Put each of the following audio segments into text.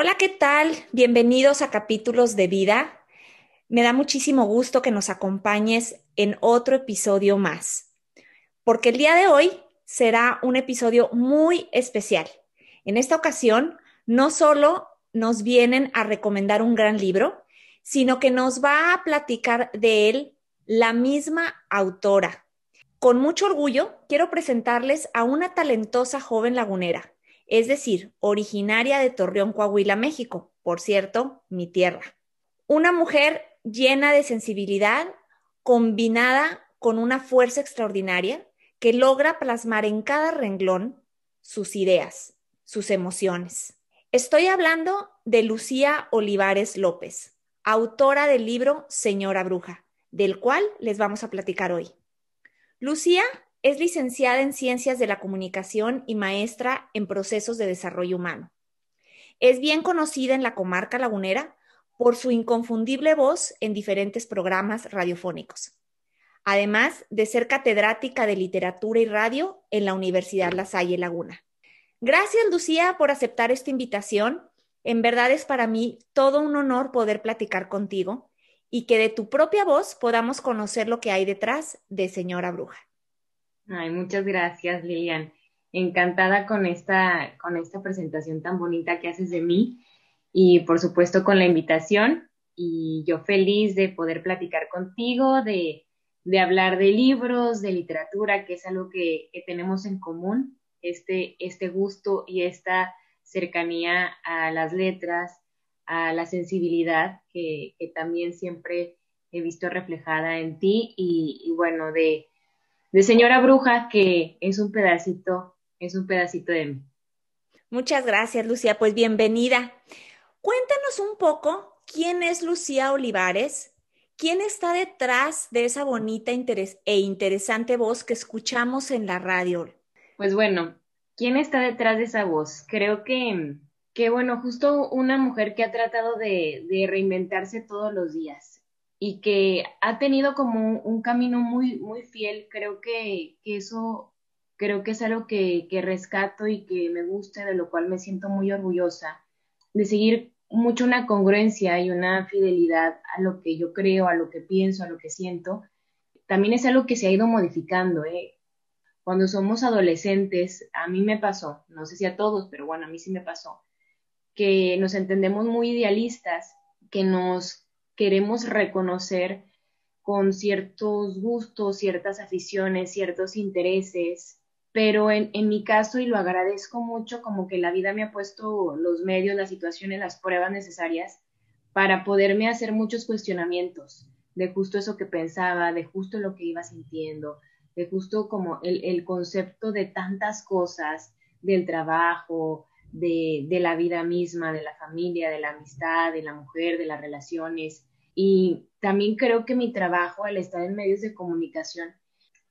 Hola, ¿qué tal? Bienvenidos a Capítulos de Vida. Me da muchísimo gusto que nos acompañes en otro episodio más, porque el día de hoy será un episodio muy especial. En esta ocasión, no solo nos vienen a recomendar un gran libro, sino que nos va a platicar de él la misma autora. Con mucho orgullo, quiero presentarles a una talentosa joven lagunera es decir, originaria de Torreón, Coahuila, México, por cierto, mi tierra. Una mujer llena de sensibilidad, combinada con una fuerza extraordinaria que logra plasmar en cada renglón sus ideas, sus emociones. Estoy hablando de Lucía Olivares López, autora del libro Señora Bruja, del cual les vamos a platicar hoy. Lucía es licenciada en Ciencias de la Comunicación y maestra en Procesos de Desarrollo Humano. Es bien conocida en la comarca lagunera por su inconfundible voz en diferentes programas radiofónicos, además de ser catedrática de literatura y radio en la Universidad La Salle Laguna. Gracias, Lucía, por aceptar esta invitación. En verdad es para mí todo un honor poder platicar contigo y que de tu propia voz podamos conocer lo que hay detrás de Señora Bruja. Ay, muchas gracias, Lilian. Encantada con esta, con esta presentación tan bonita que haces de mí y por supuesto con la invitación. Y yo feliz de poder platicar contigo, de, de hablar de libros, de literatura, que es algo que, que tenemos en común, este, este gusto y esta cercanía a las letras, a la sensibilidad que, también siempre he visto reflejada en ti y, y bueno, de, de señora bruja, que es un pedacito, es un pedacito de mí. Muchas gracias, Lucía. Pues bienvenida. Cuéntanos un poco quién es Lucía Olivares, quién está detrás de esa bonita e interesante voz que escuchamos en la radio. Pues bueno, ¿quién está detrás de esa voz? Creo que, que bueno, justo una mujer que ha tratado de, de reinventarse todos los días y que ha tenido como un, camino muy, muy fiel. Creo que, eso, creo que es algo que, que, rescato y que me gusta, de lo cual me siento muy orgullosa, de seguir mucho una congruencia y una fidelidad a lo que yo creo, a lo que pienso, a lo que siento. También es algo que se ha ido modificando. ¿eh? Cuando somos adolescentes, a mí me pasó, no sé si a todos, pero bueno, a mí sí me pasó, que nos entendemos muy idealistas, que nos queremos reconocer con ciertos gustos, ciertas aficiones, ciertos intereses, pero en, mi caso, y lo agradezco mucho, como que la vida me ha puesto los medios, las situaciones, las pruebas necesarias para poderme hacer muchos cuestionamientos de justo eso que pensaba, de justo lo que iba sintiendo, de justo como el, concepto de tantas cosas, del trabajo, de, de, la vida misma, de la familia, de la amistad, de la mujer, de las relaciones, y también creo que mi trabajo al estar en medios de comunicación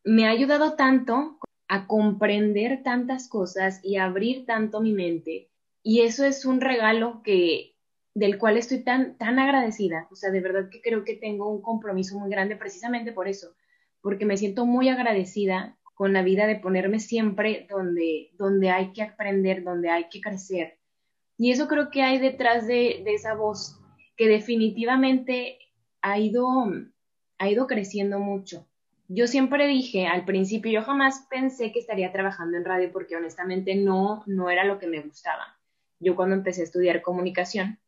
me ha ayudado tanto a comprender tantas cosas y abrir tanto mi mente. Y eso es un regalo que del cual estoy tan, tan agradecida. O sea, de verdad que creo que tengo un compromiso muy grande precisamente por eso, porque me siento muy agradecida con la vida de ponerme siempre donde, donde hay que aprender, donde hay que crecer. Y eso creo que hay detrás de, de esa voz que definitivamente ha ido, ha ido creciendo mucho. Yo siempre dije al principio, yo jamás pensé que estaría trabajando en radio porque honestamente no, no era lo que me gustaba. Yo cuando empecé a estudiar comunicación,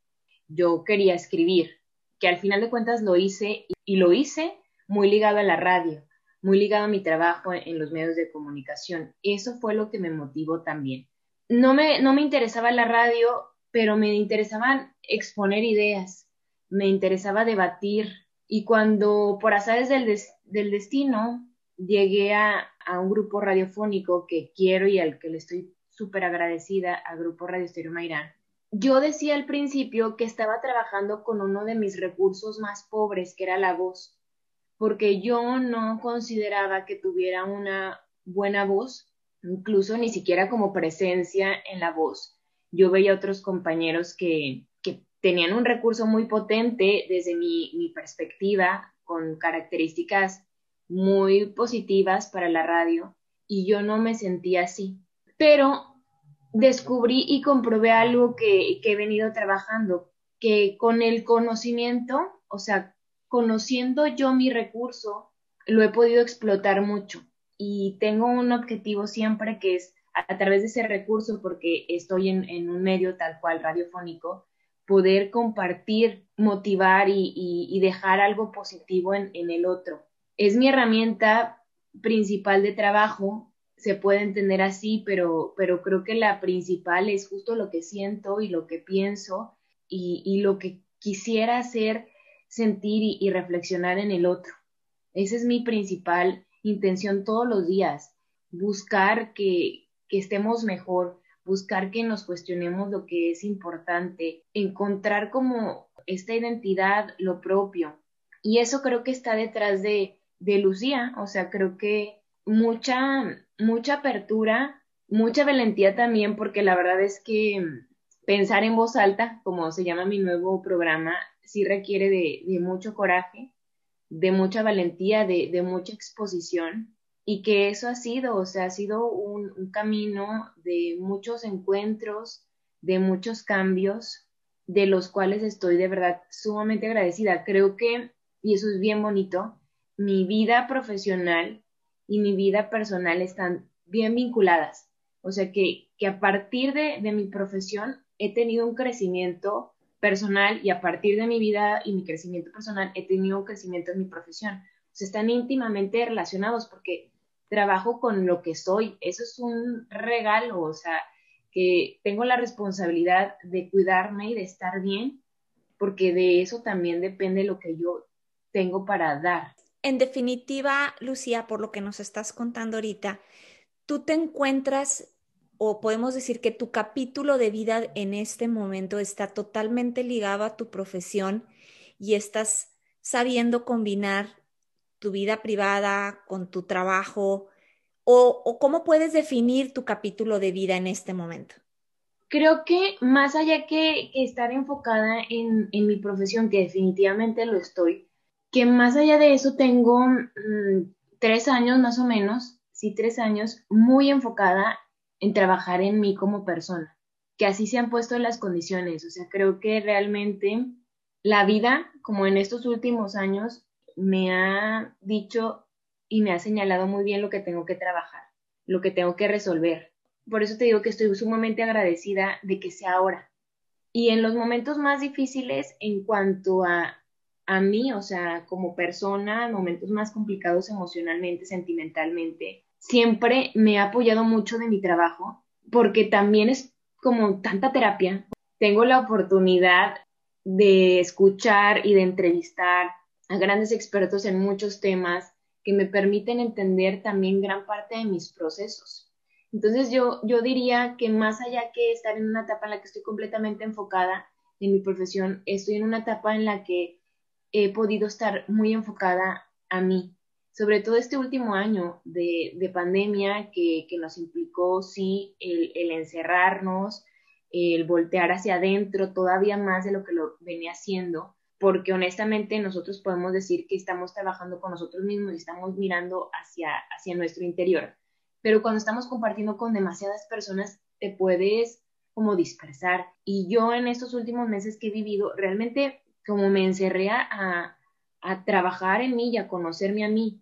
yo quería escribir, que al final de cuentas lo hice y lo hice muy ligado a la radio, muy ligado a mi trabajo en los medios de comunicación. Eso fue lo que me motivó también. No me, no me interesaba la radio pero me interesaban exponer ideas, me interesaba debatir y cuando por azares del, del destino llegué a, a, un grupo radiofónico que quiero y al que le estoy súper agradecida, al grupo Radio Estéreo Mairán, yo decía al principio que estaba trabajando con uno de mis recursos más pobres, que era la voz, porque yo no consideraba que tuviera una buena voz, incluso ni siquiera como presencia en la voz. Yo veía otros compañeros que, que tenían un recurso muy potente desde mi, mi perspectiva, con características muy positivas para la radio, y yo no me sentía así. Pero descubrí y comprobé algo que, he venido trabajando, que con el conocimiento, o sea, conociendo yo mi recurso, lo he podido explotar mucho y tengo un objetivo siempre que es a, través de ese recurso, porque estoy en, un medio tal cual radiofónico, poder compartir, motivar y, dejar algo positivo en, el otro. Es mi herramienta principal de trabajo se puede entender así, pero, pero creo que la principal es justo lo que siento y lo que pienso y, lo que quisiera hacer, sentir y, reflexionar en el otro. Esa es mi principal intención todos los días, buscar que, que estemos mejor, buscar que nos cuestionemos lo que es importante, encontrar como esta identidad, lo propio. Y eso creo que está detrás de, de Lucía, o sea, creo que mucha mucha apertura, mucha valentía también, porque la verdad es que pensar en voz alta, como se llama mi nuevo programa, sí requiere de, mucho coraje, de mucha valentía, de, mucha exposición, y que eso ha sido, o sea, ha sido un, camino de muchos encuentros, de muchos cambios, de los cuales estoy de verdad sumamente agradecida. Creo que, y eso es bien bonito, mi vida profesional y mi vida personal están bien vinculadas. O sea que, que a partir de, de mi profesión he tenido un crecimiento personal y a partir de mi vida y mi crecimiento personal he tenido un crecimiento en mi profesión. Están íntimamente relacionados porque trabajo con lo que soy. Eso es un regalo, o sea, que tengo la responsabilidad de cuidarme y de estar bien, porque de eso también depende lo que yo tengo para dar. En definitiva, Lucía, por lo que nos estás contando ahorita, tú te encuentras o podemos decir que tu capítulo de vida en este momento está totalmente ligado a tu profesión y estás sabiendo combinar tu vida privada con tu trabajo o, cómo puedes definir tu capítulo de vida en este momento. Creo que más allá que, estar enfocada en, mi profesión, que definitivamente lo estoy, que más allá de eso tengo mm, tres años más o menos, sí, tres años, muy enfocada en trabajar en mí como persona, que así se han puesto las condiciones. O sea, creo que realmente la vida, como en estos últimos años, me ha dicho y me ha señalado muy bien lo que tengo que trabajar, lo que tengo que resolver. Por eso te digo que estoy sumamente agradecida de que sea ahora. Y en los momentos más difíciles en cuanto a a mí, o sea, como persona, en momentos más complicados emocionalmente, sentimentalmente, siempre me ha apoyado mucho de mi trabajo, porque también es como tanta terapia. Tengo la oportunidad de escuchar y de entrevistar a grandes expertos en muchos temas que me permiten entender también gran parte de mis procesos. Entonces yo, yo diría que más allá que estar en una etapa en la que estoy completamente enfocada en mi profesión, estoy en una etapa en la que he podido estar muy enfocada a mí, sobre todo este último año de, pandemia que, nos implicó, sí, el, encerrarnos, el voltear hacia adentro todavía más de lo que lo venía haciendo, porque honestamente nosotros podemos decir que estamos trabajando con nosotros mismos y estamos mirando hacia, hacia nuestro interior, pero cuando estamos compartiendo con demasiadas personas te puedes como dispersar. Y yo en estos últimos meses que he vivido, realmente como me encerré a, a trabajar en mí y a conocerme a mí.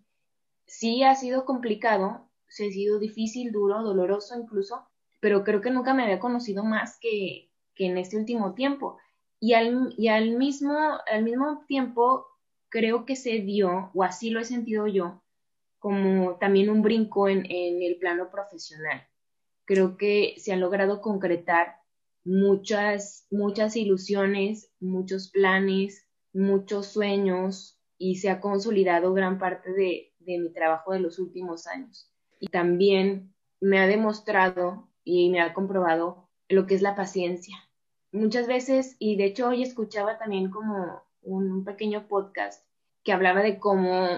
Sí ha sido complicado, sí ha sido difícil, duro, doloroso incluso, pero creo que nunca me había conocido más que, que en este último tiempo. Y al, y al, mismo, al mismo tiempo creo que se dio, o así lo he sentido yo, como también un brinco en, en el plano profesional. Creo que se han logrado concretar muchas, muchas ilusiones, muchos planes, muchos sueños y se ha consolidado gran parte de, de mi trabajo de los últimos años. Y también me ha demostrado y me ha comprobado lo que es la paciencia. Muchas veces, y de hecho hoy escuchaba también como un pequeño podcast que hablaba de cómo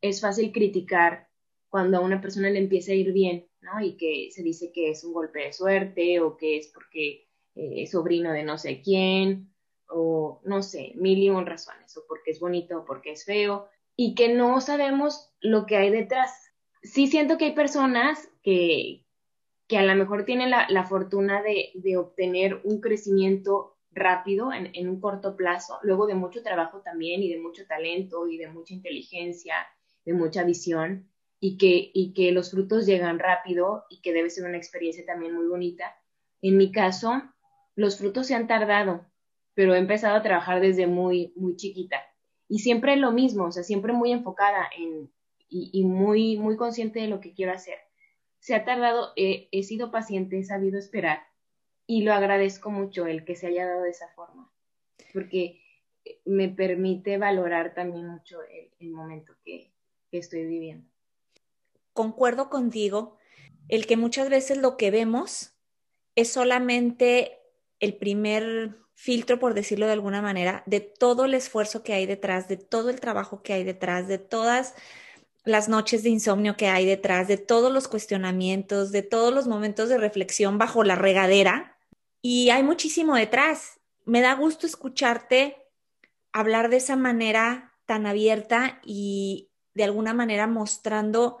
es fácil criticar cuando a una persona le empieza a ir bien, ¿no? Y que se dice que es un golpe de suerte o que es porque eh, es sobrino de no sé quién o no sé, mil y un razones, o porque es bonito o porque es feo, y que no sabemos lo que hay detrás. Sí siento que hay personas que, que a lo mejor tienen la, fortuna de, obtener un crecimiento rápido en, un corto plazo, luego de mucho trabajo también y de mucho talento y de mucha inteligencia, de mucha visión, y que, y que los frutos llegan rápido y que debe ser una experiencia también muy bonita. En mi caso, los frutos se han tardado, pero he empezado a trabajar desde muy, muy chiquita. Y siempre lo mismo, o sea, siempre muy enfocada en, y, y muy, muy consciente de lo que quiero hacer se ha tardado, he sido paciente, he sabido esperar y lo agradezco mucho el que se haya dado de esa forma, porque me permite valorar también mucho el, momento que, que estoy viviendo. Concuerdo contigo, el que muchas veces lo que vemos es solamente el primer filtro, por decirlo de alguna manera, de todo el esfuerzo que hay detrás, de todo el trabajo que hay detrás, de todas las noches de insomnio que hay detrás, de todos los cuestionamientos, de todos los momentos de reflexión bajo la regadera. Y hay muchísimo detrás. Me da gusto escucharte hablar de esa manera tan abierta y de alguna manera mostrando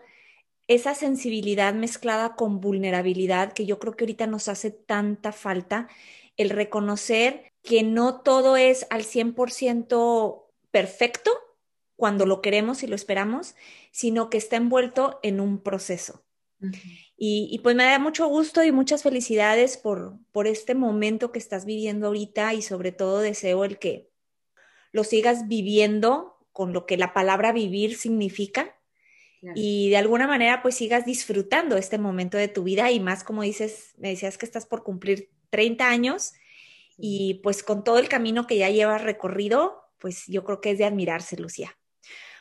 esa sensibilidad mezclada con vulnerabilidad que yo creo que ahorita nos hace tanta falta, el reconocer que no todo es al 100% perfecto, cuando lo queremos y lo esperamos, sino que está envuelto en un proceso. y, pues me da mucho gusto y muchas felicidades por, por este momento que estás viviendo ahorita y sobre todo deseo el que lo sigas viviendo con lo que la palabra vivir significa y de alguna manera pues sigas disfrutando este momento de tu vida y más como dices, me decías que estás por cumplir 30 años y pues con todo el camino que ya llevas recorrido, pues yo creo que es de admirarse, Lucía.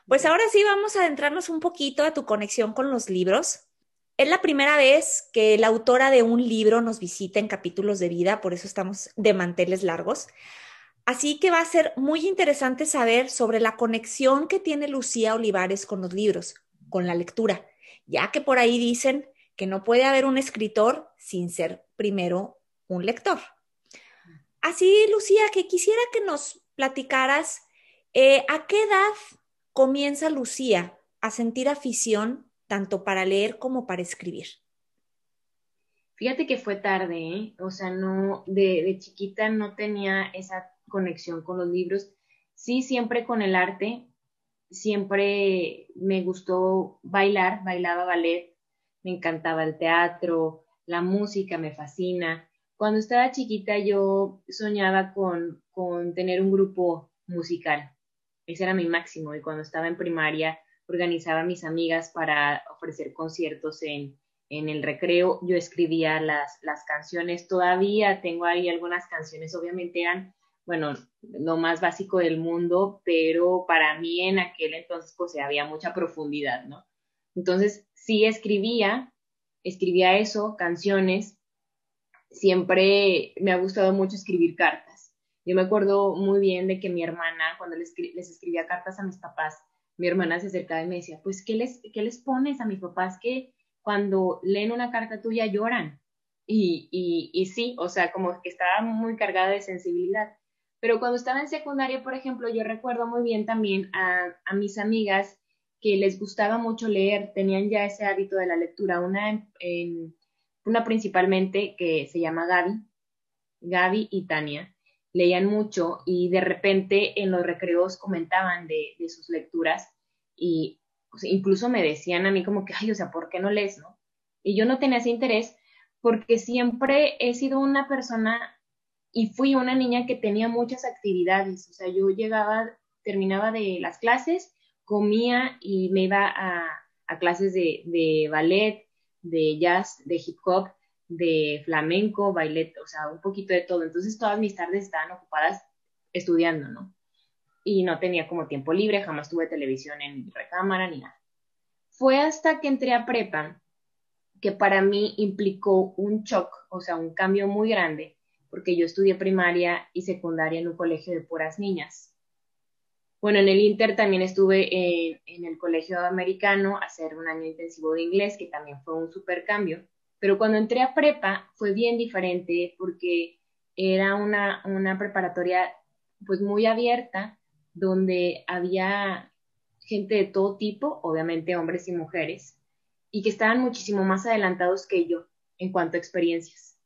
Pues ahora sí vamos a adentrarnos un poquito a tu conexión con los libros. Es la primera vez que la autora de un libro nos visita en capítulos de vida, por eso estamos de manteles largos. Así que va a ser muy interesante saber sobre la conexión que tiene Lucía Olivares con los libros, con la lectura, ya que por ahí dicen que no puede haber un escritor sin ser primero un lector. Así, Lucía, que quisiera que nos platicaras eh, a qué edad comienza Lucía a sentir afición tanto para leer como para escribir? Fíjate que fue tarde, ¿eh? o sea, no, de, chiquita no tenía esa conexión con los libros, sí siempre con el arte, siempre me gustó bailar, bailaba ballet, me encantaba el teatro, la música me fascina. Cuando estaba chiquita yo soñaba con, con tener un grupo musical ese era mi máximo. Y cuando estaba en primaria, organizaba a mis amigas para ofrecer conciertos en, en el recreo. Yo escribía las, las canciones. Todavía tengo ahí algunas canciones, obviamente eran, bueno, lo más básico del mundo, pero para mí en aquel entonces, pues había mucha profundidad, ¿no? Entonces, sí escribía, escribía eso, canciones. Siempre me ha gustado mucho escribir cartas yo me acuerdo muy bien de que mi hermana, cuando les, escribía cartas a mis papás, mi hermana se acercaba y me decía, pues, ¿qué les, ¿qué les pones a mis papás que cuando leen una carta tuya lloran? Y, y, y sí, o sea, como que estaba muy cargada de sensibilidad. Pero cuando estaba en secundaria, por ejemplo, yo recuerdo muy bien también a, a mis amigas que les gustaba mucho leer, tenían ya ese hábito de la lectura. Una, en, una principalmente que se llama Gaby, Gaby y Tania leían mucho y de repente en los recreos comentaban de, sus lecturas y incluso me decían a mí como que, ay, o sea, ¿por qué no lees, no? Y yo no tenía ese interés porque siempre he sido una persona y fui una niña que tenía muchas actividades, o sea, yo llegaba, terminaba de las clases, comía y me iba a, clases de, de ballet, de jazz, de hip hop, de flamenco, ballet, o sea, un poquito de todo. Entonces todas mis tardes estaban ocupadas estudiando, ¿no? Y no tenía como tiempo libre, jamás tuve televisión en mi recámara ni nada. Fue hasta que entré a prepa que para mí implicó un shock, o sea, un cambio muy grande, porque yo estudié primaria y secundaria en un colegio de puras niñas. Bueno, en el Inter también estuve en, el colegio americano a hacer un año intensivo de inglés, que también fue un super cambio. Pero cuando entré a prepa fue bien diferente porque era una, una preparatoria pues muy abierta, donde había gente de todo tipo, obviamente hombres y mujeres, y que estaban muchísimo más adelantados que yo en cuanto a experiencias.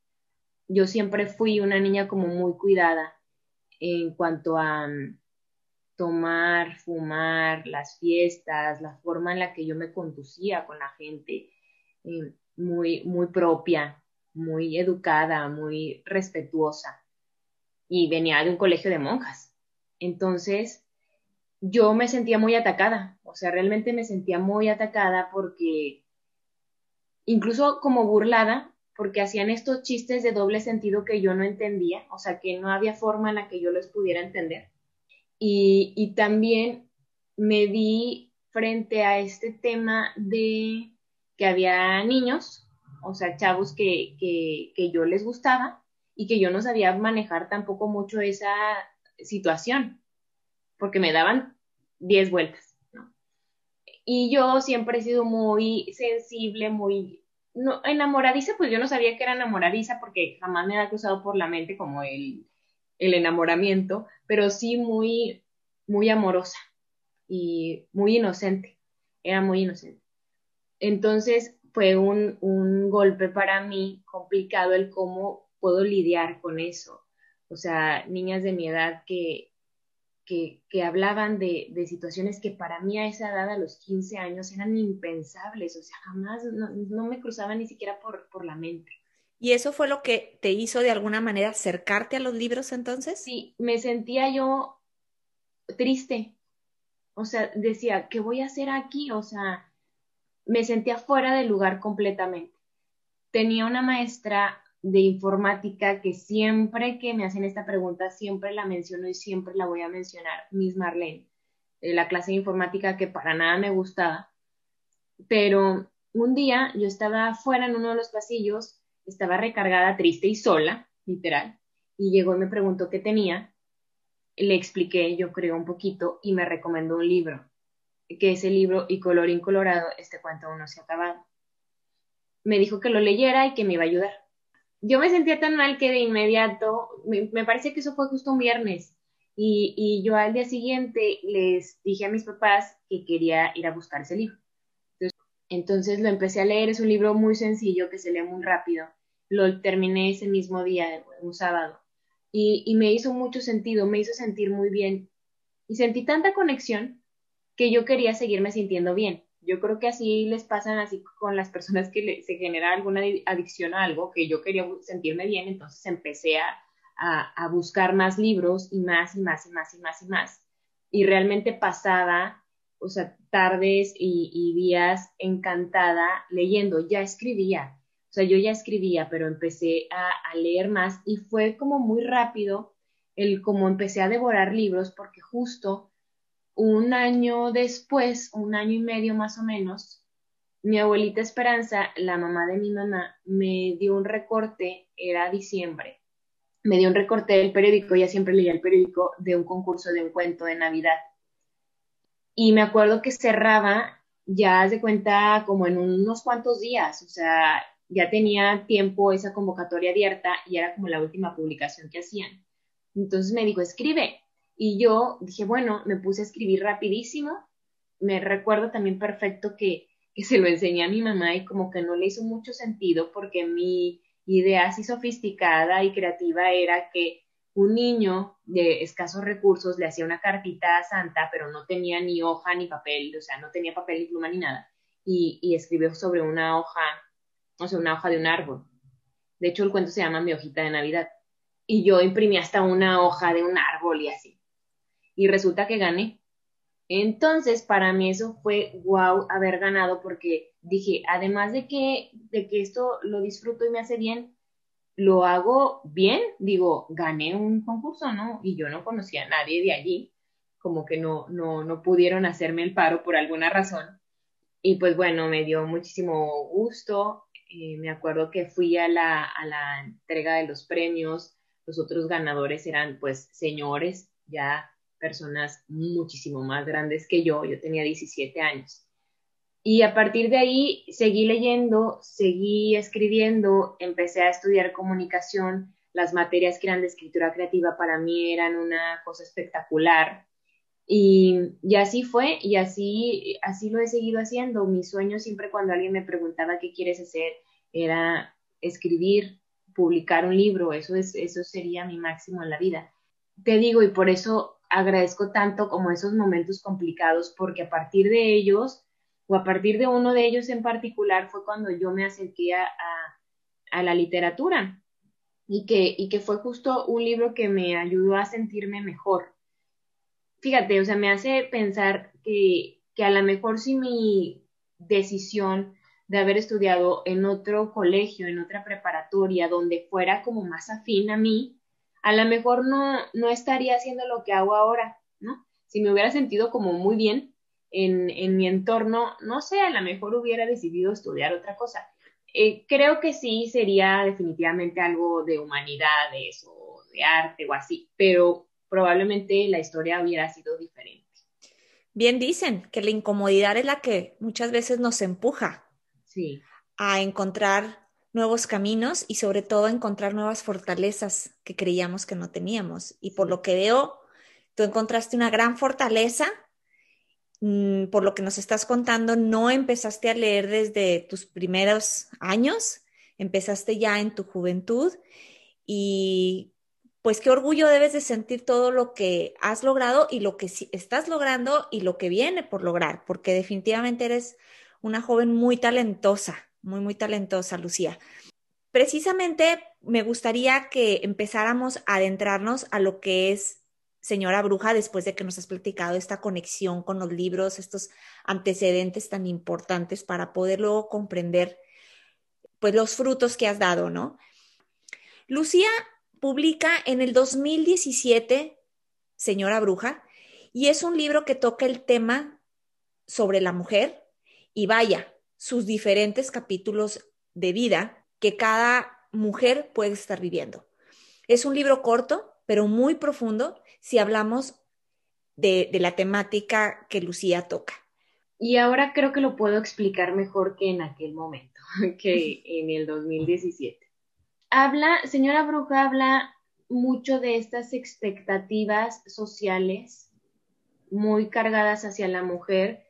Yo siempre fui una niña como muy cuidada en cuanto a mm, tomar, fumar, las fiestas, la forma en la que yo me conducía con la gente, eh, muy, muy propia, muy educada, muy respetuosa. Y venía de un colegio de monjas. Entonces, yo me sentía muy atacada, o sea, realmente me sentía muy atacada porque, incluso como burlada, porque hacían estos chistes de doble sentido que yo no entendía, o sea, que no había forma en la que yo los pudiera entender. Y, también me vi frente a este tema de que había niños, o sea, chavos que, que, que yo les gustaba y que yo no sabía manejar tampoco mucho esa situación porque me daban 10 vueltas. Y yo siempre he sido muy sensible, muy enamoradiza, pues yo no sabía que era enamoradiza porque jamás me había cruzado por la mente como el, el enamoramiento, pero sí muy, muy amorosa y muy inocente, era muy inocente. Entonces fue un, un golpe para mí complicado el cómo puedo lidiar con eso. O sea, niñas de mi edad que, que, hablaban de, situaciones que para mí a esa edad, a los 15 años, eran impensables, o sea, jamás, no, me cruzaban ni siquiera por, por la mente. ¿Y eso fue lo que te hizo de alguna manera acercarte a los libros entonces? Sí, me sentía yo triste. O sea, decía, ¿qué voy a hacer aquí? O sea, me sentía fuera del lugar completamente. Tenía una maestra de informática que siempre que me hacen esta pregunta, siempre la menciono y siempre la voy a mencionar, Miss Marlene, la clase de informática que para nada me gustaba. Pero un día yo estaba afuera en uno de los pasillos, estaba recargada, triste y sola, literal, y llegó y me preguntó qué tenía. Le expliqué, yo creo, un poquito y me recomendó un libro, que ese libro, y color incolorado, este cuento aún no se ha acabado. Me dijo que lo leyera y que me iba a ayudar yo me sentía tan mal que de inmediato, me, parece que eso fue justo un viernes, y, yo al día siguiente les dije a mis papás que quería ir a buscar ese libro. Entonces, lo empecé a leer, es un libro muy sencillo que se lee muy rápido. Lo terminé ese mismo día, un sábado, y, y me hizo mucho sentido, me hizo sentir muy bien. Y sentí tanta conexión que yo quería seguirme sintiendo bien. Yo creo que así les pasan así con las personas que se genera alguna adicción a algo, que yo quería sentirme bien, entonces empecé a, a, buscar más libros y más y más y más y más y más. Y realmente pasaba, o sea, tardes y, días encantada leyendo, ya escribía, o sea, yo ya escribía, pero empecé a, a leer más y fue como muy rápido el como empecé a devorar libros porque justo un año después, un año y medio más o menos, mi abuelita Esperanza, la mamá de mi mamá, me dio un recorte, era diciembre, me dio un recorte del periódico, ella siempre leía el periódico, de un concurso de un cuento de Navidad. Y me acuerdo que cerraba, ya de cuenta, como en unos cuantos días, o sea, ya tenía tiempo esa convocatoria abierta y era como la última publicación que hacían. Entonces me dijo, escribe. Y yo dije, bueno, me puse a escribir rapidísimo. Me recuerdo también perfecto que, que se lo enseñé a mi mamá y como que no le hizo mucho sentido porque mi idea así sofisticada y creativa era que un niño de escasos recursos le hacía una cartita a Santa, pero no tenía ni hoja ni papel, o sea, no tenía papel ni pluma ni nada, y, y escribió sobre una hoja, o sea, una hoja de un árbol. De hecho, el cuento se llama Mi hojita de Navidad. Y yo imprimí hasta una hoja de un árbol y así y resulta que gané. Entonces, para mí eso fue wow haber ganado porque dije, además de que, de que esto lo disfruto y me hace bien, lo hago bien, digo, gané un concurso, ¿no? Y yo no conocía a nadie de allí, como que no, no, no pudieron hacerme el paro por alguna razón. Y pues bueno, me dio muchísimo gusto. Eh, me acuerdo que fui a la, a la entrega de los premios, los otros ganadores eran pues señores, ya personas muchísimo más grandes que yo, yo tenía 17 años. Y a partir de ahí seguí leyendo, seguí escribiendo, empecé a estudiar comunicación, las materias que eran de escritura creativa para mí eran una cosa espectacular. Y, y, así fue, y así, así lo he seguido haciendo. Mi sueño siempre cuando alguien me preguntaba qué quieres hacer era escribir, publicar un libro, eso, es, eso sería mi máximo en la vida. Te digo, y por eso agradezco tanto como esos momentos complicados, porque a partir de ellos, o a partir de uno de ellos en particular, fue cuando yo me acerqué a, a la literatura y que, y que fue justo un libro que me ayudó a sentirme mejor. Fíjate, o sea, me hace pensar que, que a lo mejor si mi decisión de haber estudiado en otro colegio, en otra preparatoria, donde fuera como más afín a mí, a lo mejor no, no estaría haciendo lo que hago ahora, ¿no? Si me hubiera sentido como muy bien en, en mi entorno, no sé, a lo mejor hubiera decidido estudiar otra cosa. Eh, creo que sí sería definitivamente algo de humanidades o de arte o así, pero probablemente la historia hubiera sido diferente. Bien dicen que la incomodidad es la que muchas veces nos empuja sí. a encontrar nuevos caminos y sobre todo encontrar nuevas fortalezas que creíamos que no teníamos. Y por lo que veo, tú encontraste una gran fortaleza. Mm, por lo que nos estás contando, no empezaste a leer desde tus primeros años, empezaste ya en tu juventud y pues qué orgullo debes de sentir todo lo que has logrado y lo que estás logrando y lo que viene por lograr, porque definitivamente eres una joven muy talentosa, muy, muy talentosa, Lucía. Precisamente me gustaría que empezáramos a adentrarnos a lo que es Señora Bruja después de que nos has platicado esta conexión con los libros, estos antecedentes tan importantes para poder luego comprender pues los frutos que has dado, ¿no? Lucía publica en el 2017 Señora Bruja y es un libro que toca el tema sobre la mujer, y vaya, sus diferentes capítulos de vida que cada mujer puede estar viviendo. Es un libro corto, pero muy profundo si hablamos de, la temática que Lucía toca. Y ahora creo que lo puedo explicar mejor que en aquel momento, que en el 2017. Habla, señora Bruja habla mucho de estas expectativas sociales muy cargadas hacia la mujer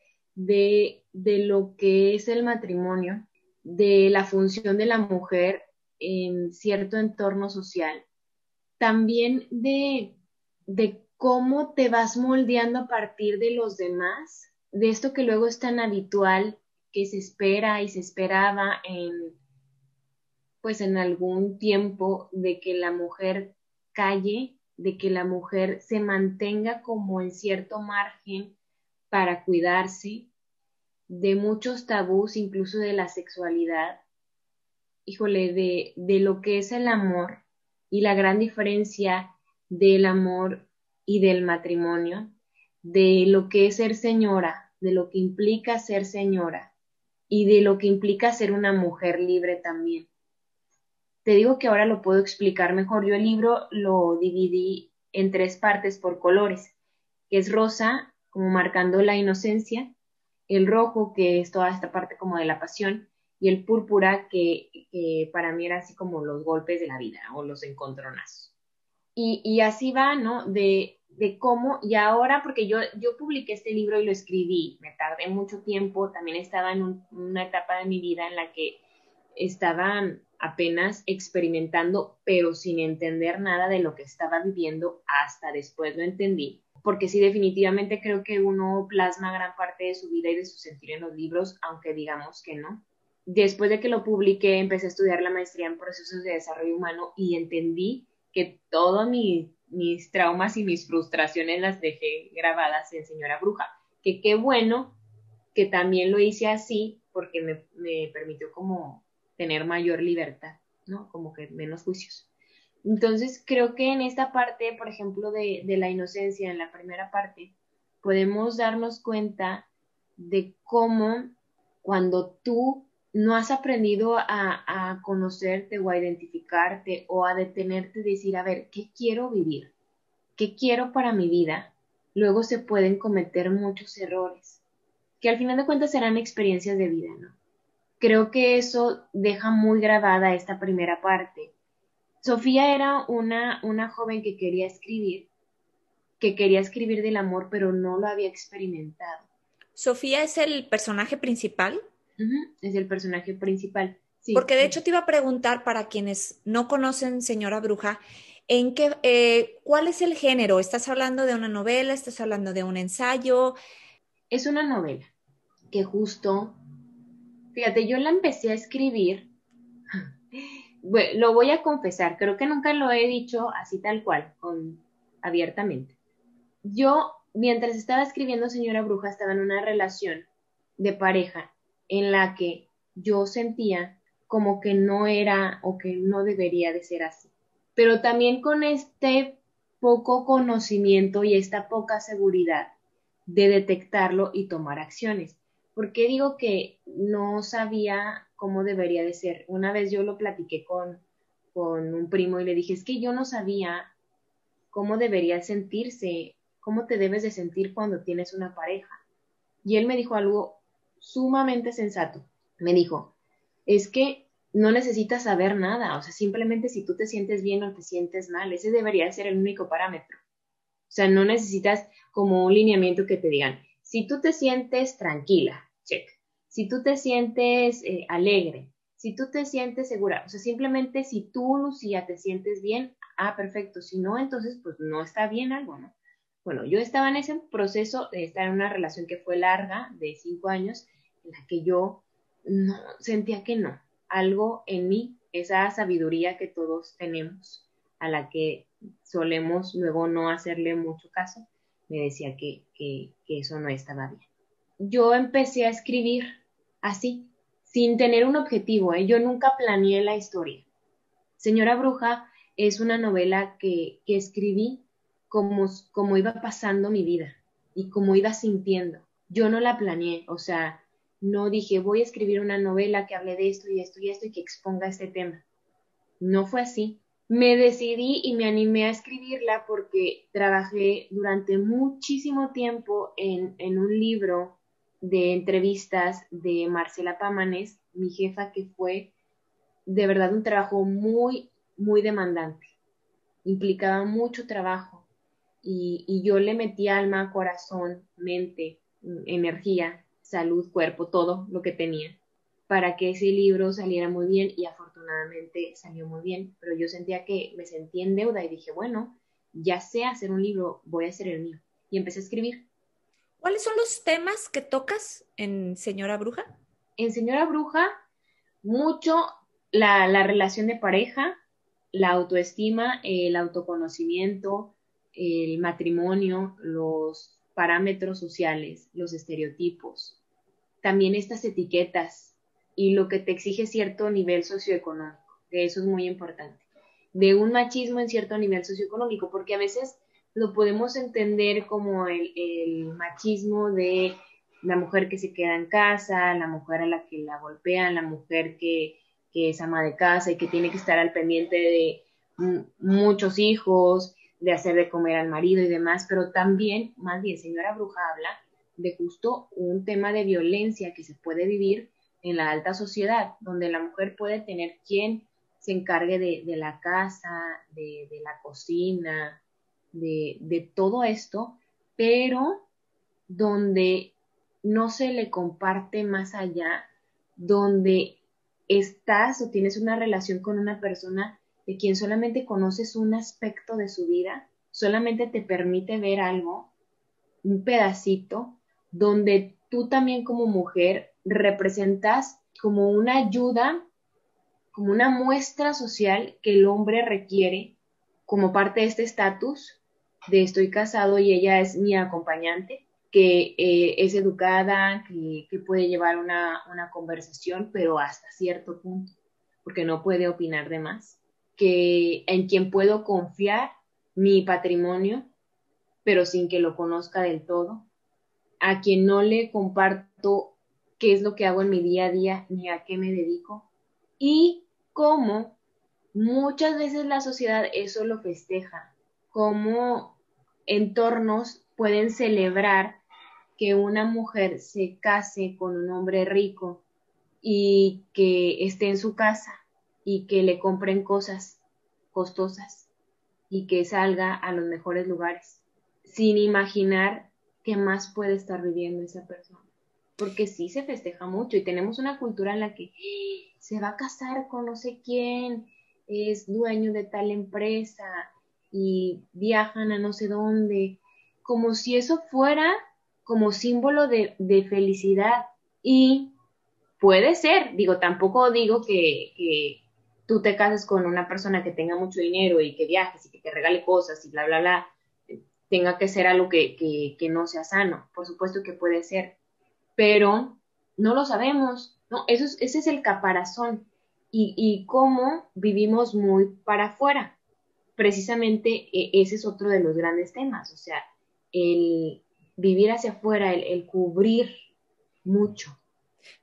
de, lo que es el matrimonio, de la función de la mujer en cierto entorno social, también de, de cómo te vas moldeando a partir de los demás, de esto que luego es tan habitual que se espera y se esperaba en pues en algún tiempo de que la mujer calle, de que la mujer se mantenga como en cierto margen para cuidarse de muchos tabús, incluso de la sexualidad, híjole, de, de lo que es el amor y la gran diferencia del amor y del matrimonio, de lo que es ser señora, de lo que implica ser señora y de lo que implica ser una mujer libre también. Te digo que ahora lo puedo explicar mejor. Yo el libro lo dividí en tres partes por colores, que es rosa, como marcando la inocencia, el rojo, que es toda esta parte como de la pasión, y el púrpura, que, para mí era así como los golpes de la vida o los encontronazos. Y, así va, ¿no? De, de, cómo, y ahora, porque yo, yo publiqué este libro y lo escribí, me tardé mucho tiempo, también estaba en una etapa de mi vida en la que estaba apenas experimentando, pero sin entender nada de lo que estaba viviendo, hasta después lo entendí porque sí, definitivamente creo que uno plasma gran parte de su vida y de su sentir en los libros, aunque digamos que no. Después de que lo publiqué, empecé a estudiar la maestría en procesos de desarrollo humano y entendí que todos mis traumas y mis frustraciones las dejé grabadas en Señora Bruja. Que qué bueno que también lo hice así porque me, me permitió como tener mayor libertad, ¿no? Como que menos juicios. Entonces, creo que en esta parte, por ejemplo, de, la inocencia, en la primera parte, podemos darnos cuenta de cómo cuando tú no has aprendido a, conocerte o a identificarte o a detenerte y decir, a ver, ¿qué quiero vivir? ¿Qué quiero para mi vida? Luego se pueden cometer muchos errores, que al final de cuentas serán experiencias de vida, ¿no? Creo que eso deja muy grabada esta primera parte. Sofía era una, una joven que quería escribir, que quería escribir del amor, pero no lo había experimentado. ¿Sofía es el personaje principal? es el personaje principal. Porque de hecho te iba a preguntar para quienes no conocen Señora Bruja, ¿en qué, eh, ¿cuál es el género? ¿Estás hablando de una novela? ¿Estás hablando de un ensayo? Es una novela que justo, fíjate, yo la empecé a escribir, lo voy a confesar, creo que nunca lo he dicho así tal cual, abiertamente. Yo, mientras estaba escribiendo Señora Bruja, estaba en una relación de pareja en la que yo sentía como que no era o que no debería de ser así. Pero también con este poco conocimiento y esta poca seguridad de detectarlo y tomar acciones. ¿Por qué digo que no sabía cómo debería de ser? Una vez yo lo platiqué con, con un primo y le dije, es que yo no sabía cómo debería sentirse, cómo te debes de sentir cuando tienes una pareja. Y él me dijo algo sumamente sensato. Me dijo, es que no necesitas saber nada, o sea, simplemente si tú te sientes bien o te sientes mal, ese debería ser el único parámetro. O sea, no necesitas como un lineamiento que te digan, si tú te sientes tranquila, check. Si tú te sientes eh, alegre, si tú te sientes segura, o sea, simplemente si tú, Lucía, te sientes bien, ah, perfecto. Si no, entonces, pues no está bien algo, ¿no? Bueno, yo estaba en ese proceso de estar en una relación que fue larga, de cinco años, en la que yo no sentía que no. Algo en mí, esa sabiduría que todos tenemos, a la que solemos luego no hacerle mucho caso, me decía que, que, eso no estaba bien. Yo empecé a escribir así, sin tener un objetivo, ¿eh? yo nunca planeé la historia. Señora Bruja es una novela que, que escribí como, como iba pasando mi vida y como iba sintiendo. Yo no la planeé, o sea, no dije voy a escribir una novela que hable de esto y esto y esto y que exponga este tema. No fue así. Me decidí y me animé a escribirla porque trabajé durante muchísimo tiempo en, en un libro de entrevistas de Marcela Pámanes, mi jefa, que fue de verdad un trabajo muy, muy demandante. Implicaba mucho trabajo y, yo le metí alma, corazón, mente, energía, salud, cuerpo, todo lo que tenía para que ese libro saliera muy bien y afortunadamente salió muy bien, pero yo sentía que me sentí en deuda y dije, bueno, ya sé hacer un libro, voy a hacer el mío. Y empecé a escribir. ¿Cuáles son los temas que tocas en Señora Bruja? En Señora Bruja, mucho la, la relación de pareja, la autoestima, el autoconocimiento, el matrimonio, los parámetros sociales, los estereotipos, también estas etiquetas y lo que te exige cierto nivel socioeconómico, que eso es muy importante, de un machismo en cierto nivel socioeconómico, porque a veces lo podemos entender como el, machismo de la mujer que se queda en casa, la mujer a la que la golpean, la mujer que, que es ama de casa y que tiene que estar al pendiente de muchos hijos, de hacer de comer al marido y demás, pero también, más bien, señora Bruja habla de justo un tema de violencia que se puede vivir en la alta sociedad, donde la mujer puede tener quien se encargue de, la casa, de, la cocina, de, de todo esto, pero donde no se le comparte más allá, donde estás o tienes una relación con una persona de quien solamente conoces un aspecto de su vida, solamente te permite ver algo, un pedacito, donde tú también como mujer representas como una ayuda, como una muestra social que el hombre requiere como parte de este estatus de estoy casado y ella es mi acompañante, que eh, es educada, que, puede llevar una, una, conversación, pero hasta cierto punto, porque no puede opinar de más que en quien puedo confiar mi patrimonio, pero sin que lo conozca del todo, a quien no le comparto qué es lo que hago en mi día a día ni a qué me dedico y cómo muchas veces la sociedad eso lo festeja, cómo entornos pueden celebrar que una mujer se case con un hombre rico y que esté en su casa y que le compren cosas costosas y que salga a los mejores lugares, sin imaginar qué más puede estar viviendo esa persona. Porque sí se festeja mucho y tenemos una cultura en la que ¡Ah! se va a casar con no sé quién, es dueño de tal empresa y viajan a no sé dónde, como si eso fuera como símbolo de, de felicidad. Y puede ser, digo, tampoco digo que, que, tú te cases con una persona que tenga mucho dinero y que viajes y que te regale cosas y bla, bla, bla, tenga que ser algo que, que, que no sea sano. Por supuesto que puede ser, pero no lo sabemos. No, eso es, ese es el caparazón y, y cómo vivimos muy para afuera. Precisamente e, ese es otro de los grandes temas, o sea, el vivir hacia afuera, el, el cubrir mucho.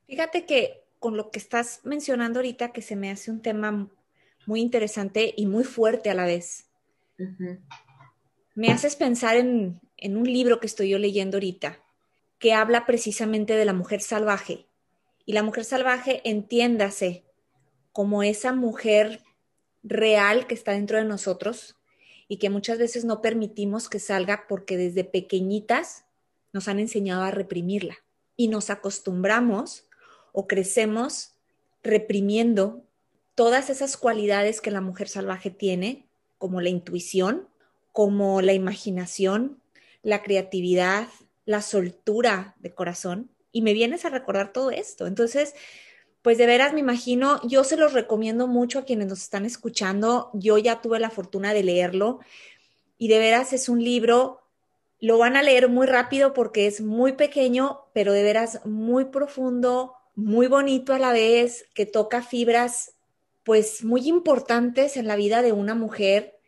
Fíjate que con lo que estás mencionando ahorita, que se me hace un tema muy interesante y muy fuerte a la vez. Uh -huh. Me haces pensar en, en, un libro que estoy yo leyendo ahorita, que habla precisamente de la mujer salvaje. Y la mujer salvaje, entiéndase, como esa mujer real que está dentro de nosotros y que muchas veces no permitimos que salga porque desde pequeñitas nos han enseñado a reprimirla y nos acostumbramos o crecemos reprimiendo todas esas cualidades que la mujer salvaje tiene, como la intuición, como la imaginación, la creatividad, la soltura de corazón. Y me vienes a recordar todo esto. Entonces, pues de veras me imagino, yo se los recomiendo mucho a quienes nos están escuchando. Yo ya tuve la fortuna de leerlo y de veras es un libro, lo van a leer muy rápido porque es muy pequeño, pero de veras muy profundo, muy bonito a la vez, que toca fibras pues muy importantes en la vida de una mujer,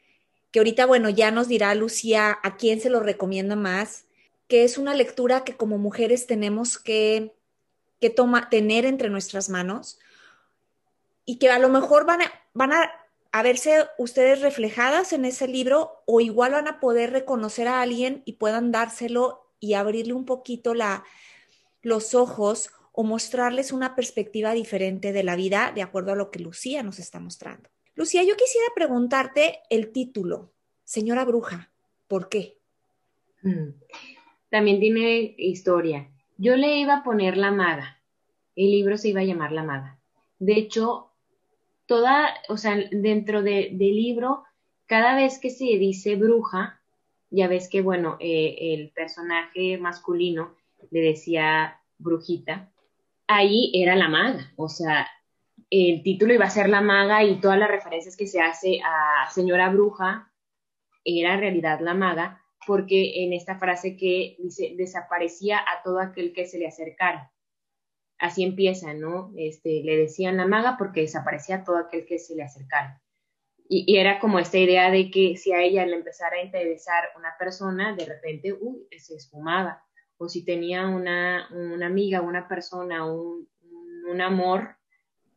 que ahorita, bueno, ya nos dirá Lucía a quién se lo recomienda más, que es una lectura que como mujeres tenemos que, que toma, tener entre nuestras manos y que a lo mejor van a, van a, verse ustedes reflejadas en ese libro o igual van a poder reconocer a alguien y puedan dárselo y abrirle un poquito la, los ojos o mostrarles una perspectiva diferente de la vida de acuerdo a lo que Lucía nos está mostrando. Lucía, yo quisiera preguntarte el título, Señora Bruja, ¿por qué? También tiene historia. Yo le iba a poner La Maga. El libro se iba a llamar La Maga. De hecho, toda, o sea, dentro de, del libro, cada vez que se dice bruja, ya ves que, bueno, eh, el personaje masculino le decía brujita, ahí era la maga, o sea, el título iba a ser la maga y todas las referencias que se hace a señora bruja era en realidad la maga, porque en esta frase que dice, desaparecía a todo aquel que se le acercara. Así empieza, ¿no? Este, le decían la maga porque desaparecía a todo aquel que se le acercara. Y, era como esta idea de que si a ella le empezara a interesar una persona, de repente, uy, se esfumaba o si tenía una, amiga, una persona, un, un amor,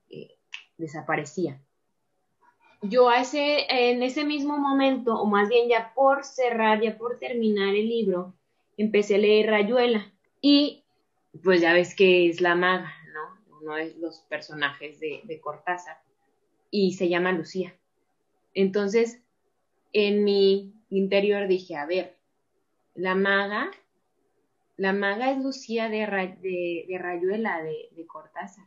eh, desaparecía. Yo a en ese mismo momento, o más bien ya por cerrar, ya por terminar el libro, empecé a leer Rayuela y pues ya ves que es la maga, ¿no? Uno de los personajes de, de Cortázar y se llama Lucía. Entonces, en mi interior dije, a ver, la maga la maga es Lucía de Rayuela, de, de, Cortázar.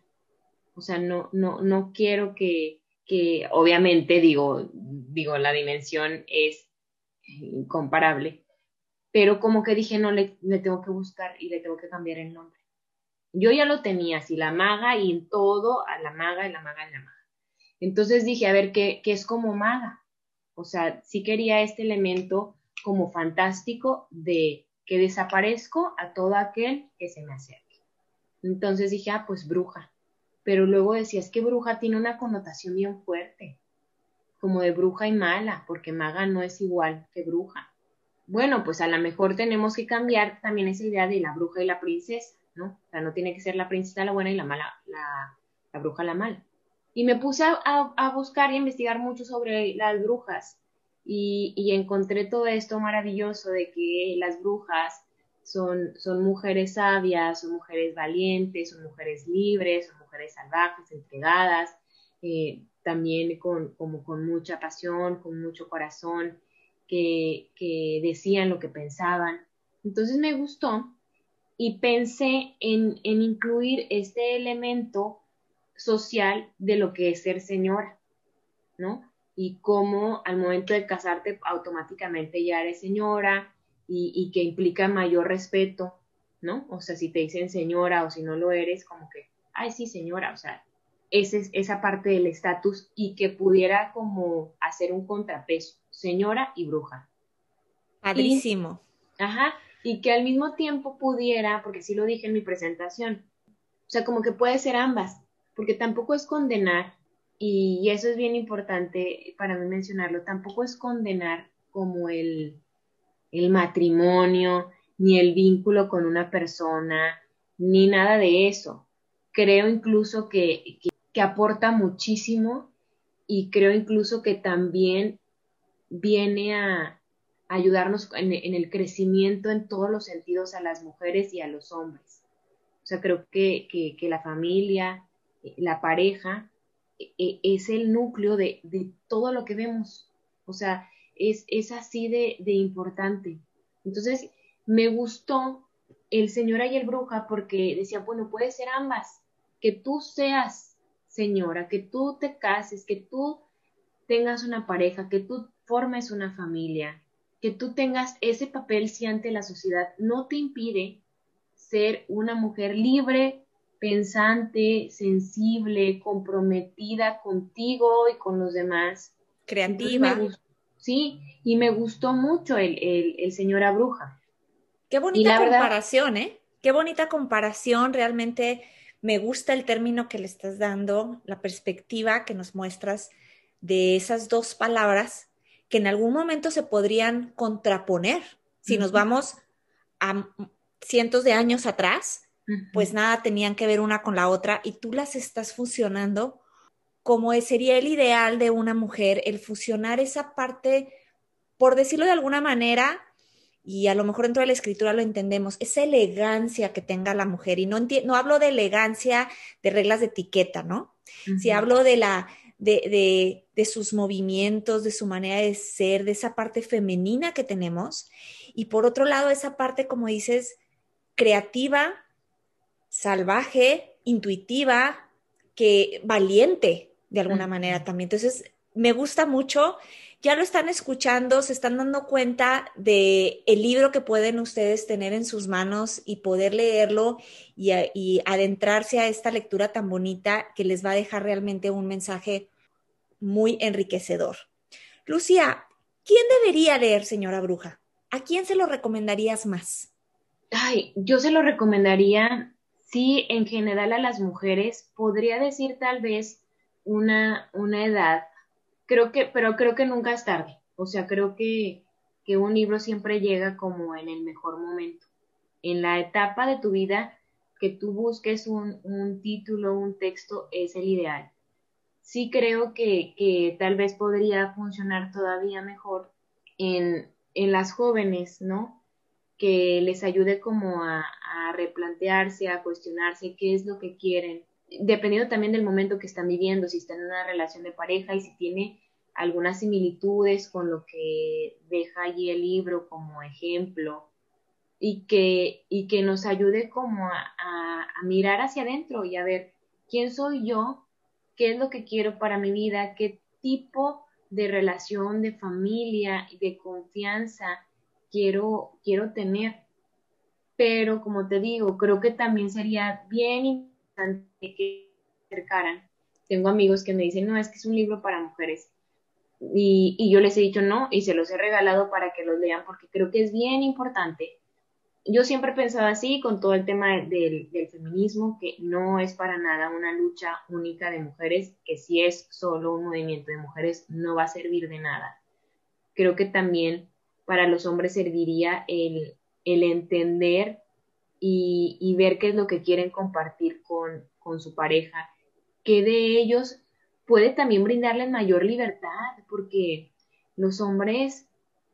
O sea, no, no, no quiero que, que, obviamente, digo, digo, la dimensión es incomparable, pero como que dije, no, le, tengo que buscar y le tengo que cambiar el nombre. Yo ya lo tenía, así, la maga y en todo, a la maga y la maga y la maga. Entonces dije, a ver, ¿qué, qué es como maga? O sea, sí quería este elemento como fantástico de que desaparezco a todo aquel que se me acerque. Entonces dije, ah, pues bruja. Pero luego decía, es que bruja tiene una connotación bien fuerte, como de bruja y mala, porque maga no es igual que bruja. Bueno, pues a lo mejor tenemos que cambiar también esa idea de la bruja y la princesa. ¿no? O sea, no tiene que ser la princesa la buena y la mala, la, bruja la mala. Y me puse a, a, buscar y investigar mucho sobre las brujas y, y, encontré todo esto maravilloso de que las brujas son, son mujeres sabias, son mujeres valientes, son mujeres libres, son mujeres salvajes, entregadas, eh, también con, como con mucha pasión, con mucho corazón, que, que decían lo que pensaban. Entonces me gustó y pensé en, en, incluir este elemento social de lo que es ser señora, ¿no? Y cómo al momento de casarte automáticamente ya eres señora y, y, que implica mayor respeto, ¿no? O sea, si te dicen señora o si no lo eres, como que, ay, sí, señora, o sea, ese, esa parte del estatus y que pudiera como hacer un contrapeso, señora y bruja. Padrísimo. ajá, y que al mismo tiempo pudiera, porque sí lo dije en mi presentación, o sea, como que puede ser ambas, porque tampoco es condenar, y eso es bien importante para mí mencionarlo, tampoco es condenar como el, el matrimonio, ni el vínculo con una persona, ni nada de eso. Creo incluso que, que aporta muchísimo y creo incluso que también viene a ayudarnos en, el crecimiento en todos los sentidos a las mujeres y a los hombres. O sea, creo que, que, la familia, la pareja, e, e, es el núcleo de, de, todo lo que vemos. O sea, es, es así de, de importante. Entonces, me gustó el señora y el bruja porque decía, bueno, puede ser ambas, que tú seas señora, que tú te cases, que tú tengas una pareja, que tú formes una familia, que tú tengas ese papel si ante la sociedad no te impide ser una mujer libre, pensante, sensible, comprometida contigo y con los demás. Creativa. Sí, y me gustó mucho el, el, el señora bruja. Qué bonita comparación, ¿eh? Qué bonita comparación, realmente me gusta el término que le estás dando, la perspectiva que nos muestras de esas dos palabras que en algún momento se podrían contraponer. Si nos vamos a cientos de años atrás, pues nada tenían que ver una con la otra y tú las estás fusionando como sería el ideal de una mujer, el fusionar esa parte, por decirlo de alguna manera, y a lo mejor dentro de la escritura lo entendemos, esa elegancia que tenga la mujer. Y no, no hablo de elegancia de reglas de etiqueta, ¿no? Si hablo de la, de, de, de, sus movimientos, de su manera de ser, de esa parte femenina que tenemos. Y por otro lado, esa parte, como dices, creativa, salvaje, intuitiva, que valiente de alguna manera también. Entonces, me gusta mucho ya lo están escuchando, se están dando cuenta de el libro que pueden ustedes tener en sus manos y poder leerlo y, y, adentrarse a esta lectura tan bonita que les va a dejar realmente un mensaje muy enriquecedor. Lucía, ¿quién debería leer, señora Bruja? ¿A quién se lo recomendarías más? Ay, yo se lo recomendaría, sí, en general a las mujeres. Podría decir tal vez una, una edad creo que, pero creo que nunca es tarde. O sea, creo que, que un libro siempre llega como en el mejor momento. En la etapa de tu vida que tú busques un, un título, un texto, es el ideal. Sí creo que, que tal vez podría funcionar todavía mejor en, en las jóvenes, ¿no? Que les ayude como a, a replantearse, a cuestionarse qué es lo que quieren, dependiendo también del momento que están viviendo, si están en una relación de pareja y si tiene algunas similitudes con lo que deja allí el libro como ejemplo y que, y que nos ayude como a, mirar hacia adentro y a ver quién soy yo, qué es lo que quiero para mi vida, qué tipo de relación, de familia de confianza quiero, quiero tener. Pero como te digo, creo que también sería bien que acercaran. Tengo amigos que me dicen, no, es que es un libro para mujeres. Y, y, yo les he dicho no y se los he regalado para que los lean porque creo que es bien importante. Yo siempre he pensado así con todo el tema del, del feminismo, que no es para nada una lucha única de mujeres, que si es solo un movimiento de mujeres no va a servir de nada. Creo que también para los hombres serviría el, el entender y, ver qué es lo que quieren compartir con, con su pareja, que de ellos puede también brindarles mayor libertad, porque los hombres,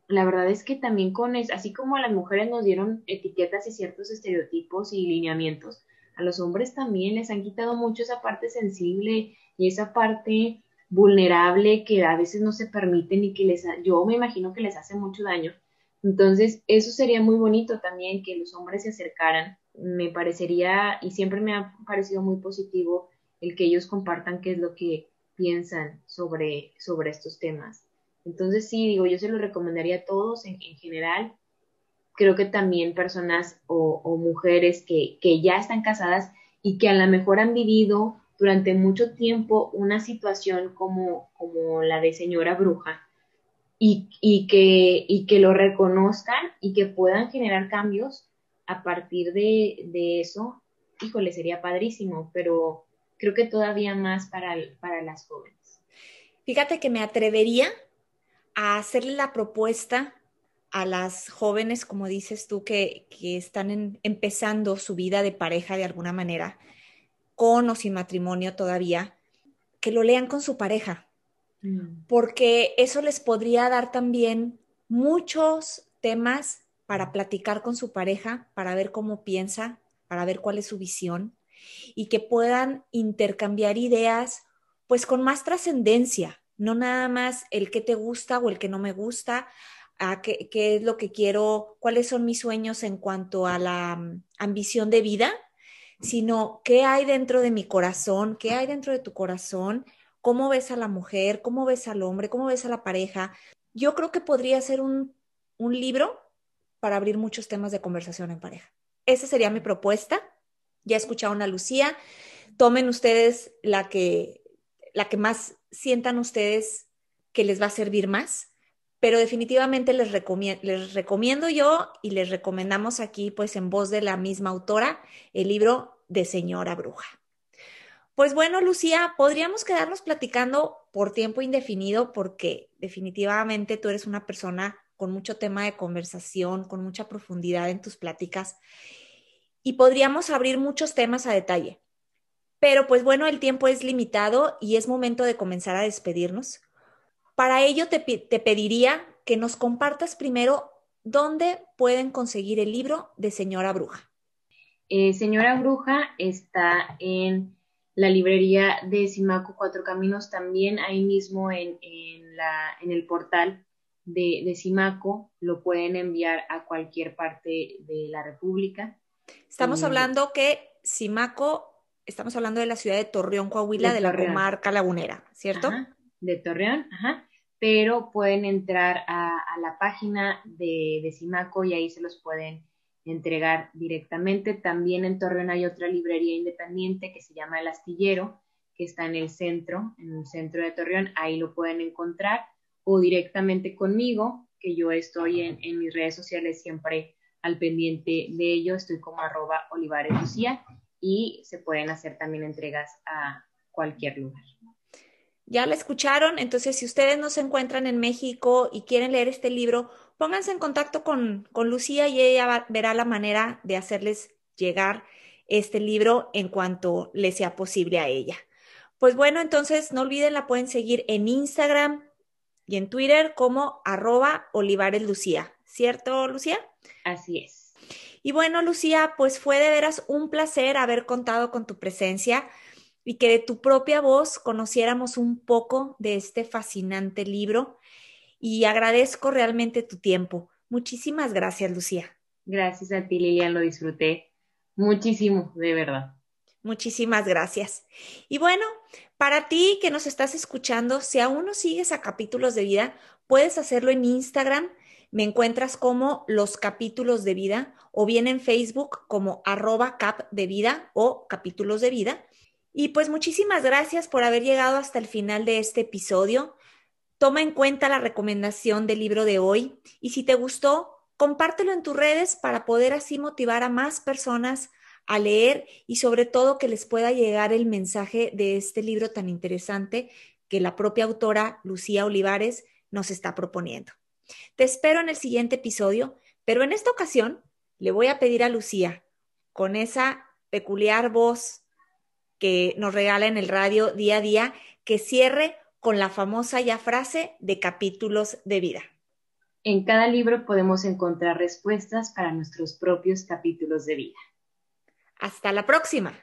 la verdad es que también con eso, así como a las mujeres nos dieron etiquetas y ciertos estereotipos y lineamientos, a los hombres también les han quitado mucho esa parte sensible y esa parte vulnerable que a veces no se permiten y que les, yo me imagino que les hace mucho daño. Entonces, eso sería muy bonito también que los hombres se acercaran. Me parecería, y siempre me ha parecido muy positivo el que ellos compartan qué es lo que piensan sobre, sobre estos temas. Entonces, sí, digo, yo se lo recomendaría a todos en, general. Creo que también personas o, o mujeres que, que ya están casadas y que a lo mejor han vivido durante mucho tiempo una situación como, como la de señora bruja y, y, que, y que lo reconozcan y que puedan generar cambios a partir de, de eso, híjole, sería padrísimo, pero creo que todavía más para, para las jóvenes. Fíjate que me atrevería a hacerle la propuesta a las jóvenes, como dices tú, que, que están empezando su vida de pareja de alguna manera, con o sin matrimonio todavía, que lo lean con su pareja, mm. porque eso les podría dar también muchos temas para platicar con su pareja, para ver cómo piensa, para ver cuál es su visión y que puedan intercambiar ideas pues con más trascendencia, no nada más el que te gusta o el que no me gusta, qué, es lo que quiero, cuáles son mis sueños en cuanto a la mm, ambición de vida, sino qué hay dentro de mi corazón, qué hay dentro de tu corazón, cómo ves a la mujer, cómo ves al hombre, cómo ves a la pareja. Yo creo que podría ser un, libro para abrir muchos temas de conversación en pareja. Esa sería mi propuesta. Ya escucharon a Lucía. Tomen ustedes la que, la que más sientan ustedes que les va a servir más pero definitivamente les, les recomiendo yo y les recomendamos aquí, pues en voz de la misma autora, el libro de Señora Bruja. Pues bueno, Lucía, podríamos quedarnos platicando por tiempo indefinido porque definitivamente tú eres una persona con mucho tema de conversación, con mucha profundidad en tus pláticas y podríamos abrir muchos temas a detalle. Pero pues bueno, el tiempo es limitado y es momento de comenzar a despedirnos. Para ello te, pediría que nos compartas primero dónde pueden conseguir el libro de Señora Bruja. Eh, Señora Bruja está en la librería de Simaco Cuatro Caminos, también ahí mismo en, la, en el portal de, de, Simaco, lo pueden enviar a cualquier parte de la República. Estamos eh, hablando que Simaco, estamos hablando de la ciudad de Torreón, Coahuila, de, la comarca lagunera, ¿cierto? de Torreón, ajá, pero pueden entrar a, la página de, de Simaco y ahí se los pueden entregar directamente. También en Torreón hay otra librería independiente que se llama El Astillero, que está en el centro, en el centro de Torreón, ahí lo pueden encontrar, o directamente conmigo, que yo estoy en, mis redes sociales siempre al pendiente de ello, estoy como arroba Olivares Lucía y se pueden hacer también entregas a cualquier lugar. Ya la escucharon, entonces si ustedes no se encuentran en México y quieren leer este libro, pónganse en contacto con, con Lucía y ella verá la manera de hacerles llegar este libro en cuanto le sea posible a ella. Pues bueno, entonces no olviden, la pueden seguir en Instagram y en Twitter como arroba Olivares Lucía, ¿cierto, Lucía? Así es. Y bueno, Lucía, pues fue de veras un placer haber contado con tu presencia y que de tu propia voz conociéramos un poco de este fascinante libro. Y agradezco realmente tu tiempo. Muchísimas gracias, Lucía. Gracias a ti, Lilian, lo disfruté muchísimo, de verdad. Muchísimas gracias. Y bueno, para ti que nos estás escuchando, si aún no sigues a capítulos de vida, puedes hacerlo en Instagram. Me encuentras como los capítulos de vida o bien en Facebook como arroba cap de vida o capítulos de vida. Y pues muchísimas gracias por haber llegado hasta el final de este episodio. Toma en cuenta la recomendación del libro de hoy y si te gustó, compártelo en tus redes para poder así motivar a más personas a leer y sobre todo que les pueda llegar el mensaje de este libro tan interesante que la propia autora Lucía Olivares nos está proponiendo. Te espero en el siguiente episodio, pero en esta ocasión le voy a pedir a Lucía con esa peculiar voz que nos regala en el radio día a día, que cierre con la famosa ya frase de capítulos de vida. En cada libro podemos encontrar respuestas para nuestros propios capítulos de vida. Hasta la próxima.